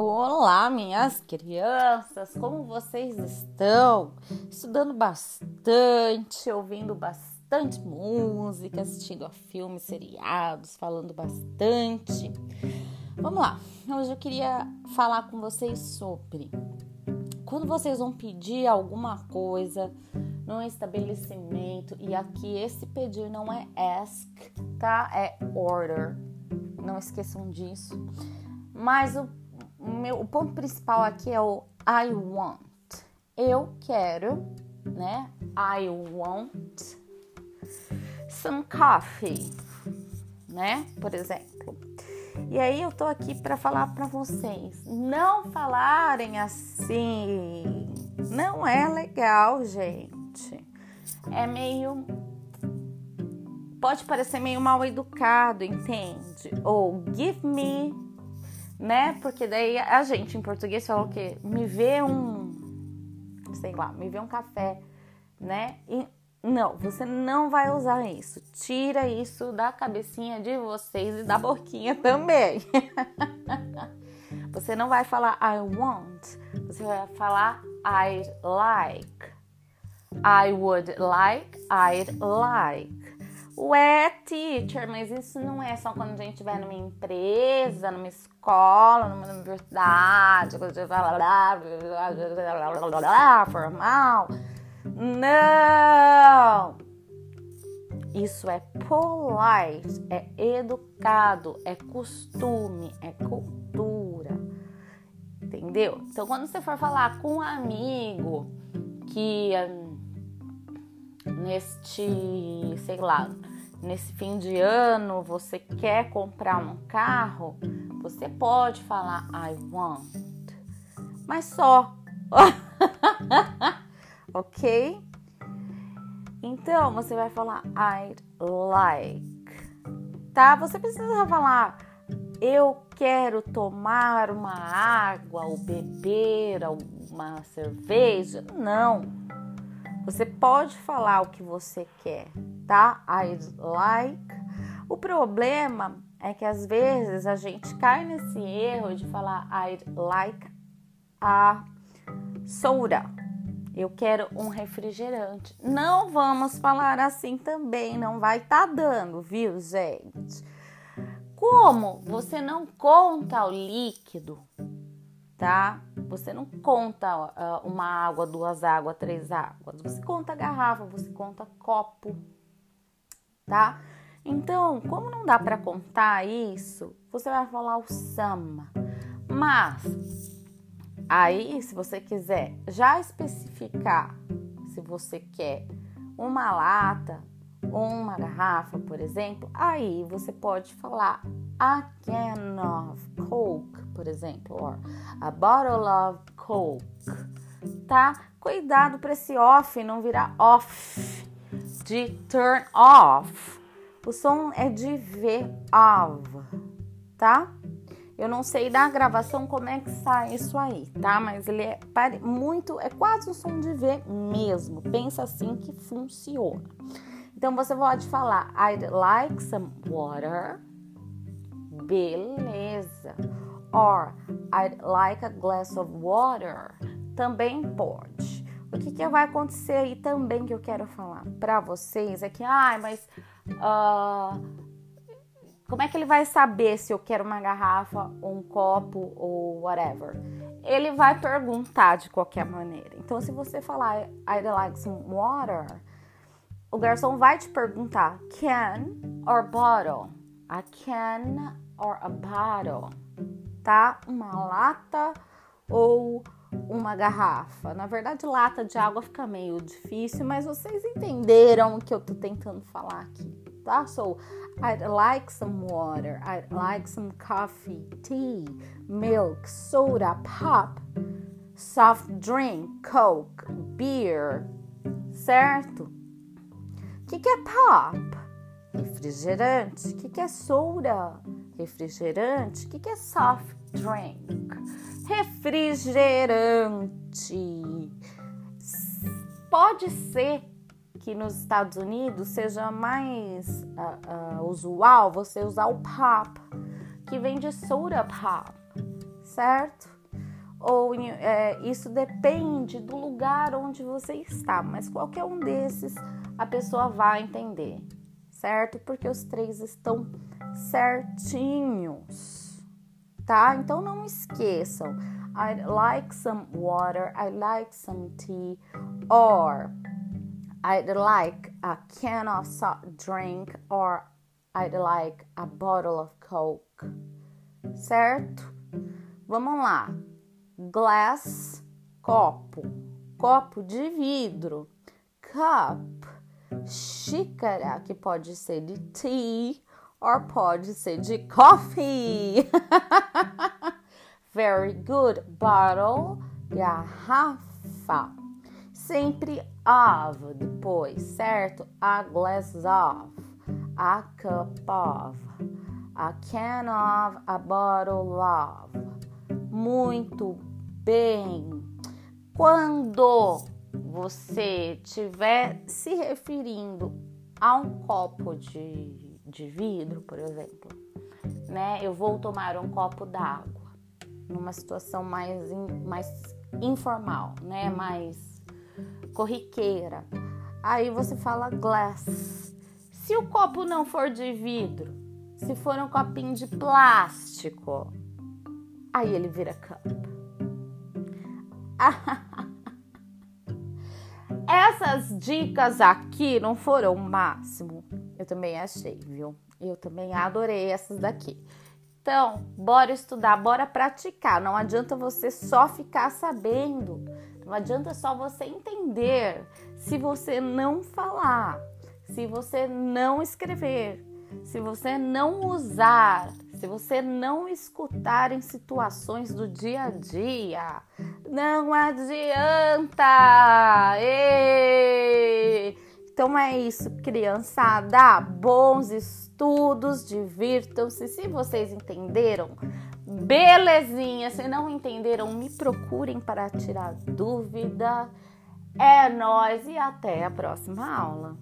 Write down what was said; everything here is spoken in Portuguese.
Olá, minhas crianças, como vocês estão? Estudando bastante, ouvindo bastante música, assistindo a filmes, seriados, falando bastante. Vamos lá, hoje eu queria falar com vocês sobre quando vocês vão pedir alguma coisa num estabelecimento e aqui esse pedir não é ask, tá? É order. Não esqueçam disso. Mas o o, meu, o ponto principal aqui é o I want. Eu quero, né? I want some coffee, né? Por exemplo. E aí eu tô aqui para falar para vocês, não falarem assim. Não é legal, gente. É meio pode parecer meio mal educado, entende? Ou give me né? Porque daí a gente em português fala o quê? Me vê um, sei lá, me vê um café, né? E não, você não vai usar isso. Tira isso da cabecinha de vocês e da boquinha também. você não vai falar I want, você vai falar I'd like. I would like, I'd like. Ué, teacher, mas isso não é só quando a gente vai numa empresa, numa escola, numa universidade, formal. Não! Isso é polite, é educado, é costume, é cultura. Entendeu? Então, quando você for falar com um amigo que hum, neste, sei lá, nesse fim de ano você quer comprar um carro, você pode falar I want, mas só, ok? Então você vai falar I'd like, tá? Você precisa falar eu quero tomar uma água ou beber uma cerveja. Não. Você pode falar o que você quer, tá? I'd like. O problema é que às vezes a gente cai nesse erro de falar I'd like a soda. Eu quero um refrigerante. Não vamos falar assim também, não vai tá dando, viu, gente? Como você não conta o líquido, tá? Você não conta uh, uma água, duas águas, três águas. Você conta garrafa, você conta copo, tá? Então, como não dá para contar isso, você vai falar o sama. Mas aí, se você quiser já especificar se você quer uma lata uma garrafa, por exemplo, aí você pode falar a can of Coke, por exemplo, or a bottle of Coke, tá? Cuidado para esse off não virar off, de turn off. O som é de V, of, tá? Eu não sei da gravação como é que sai isso aí, tá? Mas ele é muito, é quase o som de V mesmo. Pensa assim que funciona. Então você pode falar I'd like some water. Beleza. Or I'd like a glass of water. Também pode. O que, que vai acontecer aí também que eu quero falar para vocês é que, ai, ah, mas uh, como é que ele vai saber se eu quero uma garrafa, um copo ou whatever? Ele vai perguntar de qualquer maneira. Então, se você falar I'd like some water, o garçom vai te perguntar can or bottle? A can or a bottle? Tá? Uma lata ou uma garrafa? Na verdade, lata de água fica meio difícil, mas vocês entenderam o que eu tô tentando falar aqui, tá? So, I'd like some water, I'd like some coffee, tea, milk, soda, pop, soft drink, coke, beer, certo? Que, que é pop? Refrigerante. O que, que é soda? Refrigerante. O que, que é soft drink? Refrigerante. Pode ser que nos Estados Unidos seja mais uh, uh, usual você usar o pop, que vem de soda pop, certo? Ou é, isso depende do lugar onde você está, mas qualquer um desses a pessoa vai entender, certo? Porque os três estão certinhos, tá? Então não esqueçam. I'd like some water, I'd like some tea, or I'd like a can of soft drink, or I'd like a bottle of Coke. Certo? Vamos lá. Glass, copo. Copo de vidro. Cup, xícara, que pode ser de tea or pode ser de coffee. Very good. Bottle, garrafa. Sempre of depois, certo? A glass of, a cup of, a can of, a bottle of. Muito bem. Quando você estiver se referindo a um copo de, de vidro, por exemplo, né? Eu vou tomar um copo d'água numa situação mais, in, mais informal, né? Mais corriqueira. Aí você fala glass. Se o copo não for de vidro, se for um copinho de plástico, aí ele vira cup. Essas dicas aqui não foram o máximo. Eu também achei, viu? Eu também adorei essas daqui. Então, bora estudar, bora praticar. Não adianta você só ficar sabendo. Não adianta só você entender se você não falar, se você não escrever, se você não usar, se você não escutar em situações do dia a dia. Não adianta! Então é isso, criançada. Bons estudos estudos, divirtam-se. Se vocês entenderam, belezinha. Se não entenderam, me procurem para tirar dúvida. É nós e até a próxima aula.